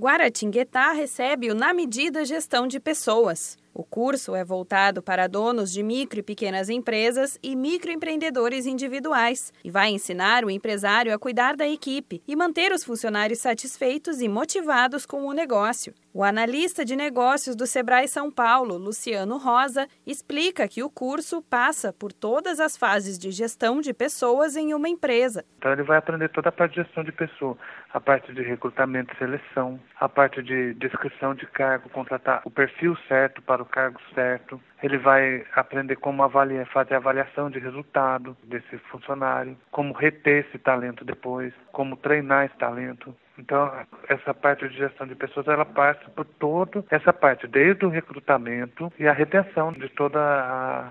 Guaratinguetá recebe o Na Medida Gestão de Pessoas. O curso é voltado para donos de micro e pequenas empresas e microempreendedores individuais e vai ensinar o empresário a cuidar da equipe e manter os funcionários satisfeitos e motivados com o negócio. O analista de negócios do Sebrae São Paulo, Luciano Rosa, explica que o curso passa por todas as fases de gestão de pessoas em uma empresa. Então ele vai aprender toda a parte de gestão de pessoa, a parte de recrutamento e seleção, a parte de descrição de cargo, contratar o perfil certo para o cargo certo. Ele vai aprender como avaliar, fazer a avaliação de resultado desse funcionário, como reter esse talento depois, como treinar esse talento. Então, essa parte de gestão de pessoas, ela passa por toda essa parte, desde o recrutamento e a retenção de todo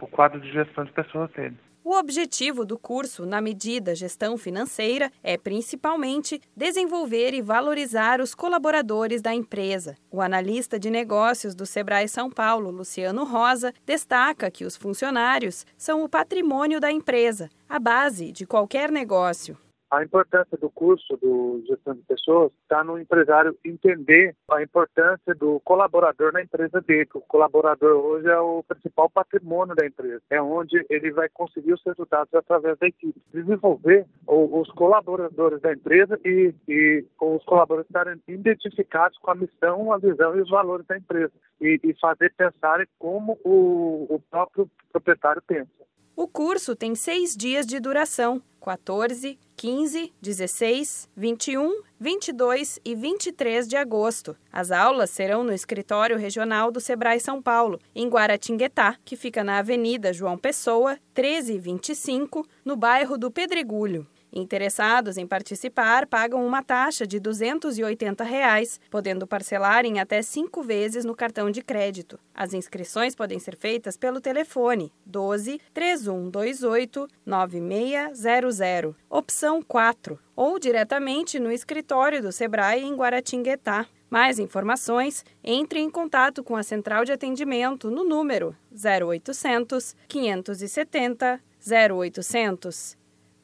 o quadro de gestão de pessoas dele. O objetivo do curso, na medida gestão financeira, é principalmente desenvolver e valorizar os colaboradores da empresa. O analista de negócios do Sebrae São Paulo, Luciano Rosa, destaca que os funcionários são o patrimônio da empresa, a base de qualquer negócio. A importância do curso do gestão de pessoas está no empresário entender a importância do colaborador na empresa dele. O colaborador hoje é o principal patrimônio da empresa. É onde ele vai conseguir os resultados através da equipe. Desenvolver os colaboradores da empresa e, e os colaboradores estarem identificados com a missão, a visão e os valores da empresa. E, e fazer pensarem como o, o próprio proprietário pensa. O curso tem seis dias de duração: 14, 15, 16, 21, 22 e 23 de agosto. As aulas serão no escritório regional do Sebrae São Paulo, em Guaratinguetá, que fica na Avenida João Pessoa, 1325, no bairro do Pedregulho. Interessados em participar pagam uma taxa de 280 reais, podendo parcelar em até cinco vezes no cartão de crédito. As inscrições podem ser feitas pelo telefone 12 3128 9600, opção 4, ou diretamente no escritório do Sebrae em Guaratinguetá. Mais informações, entre em contato com a central de atendimento no número 0800 570 0800.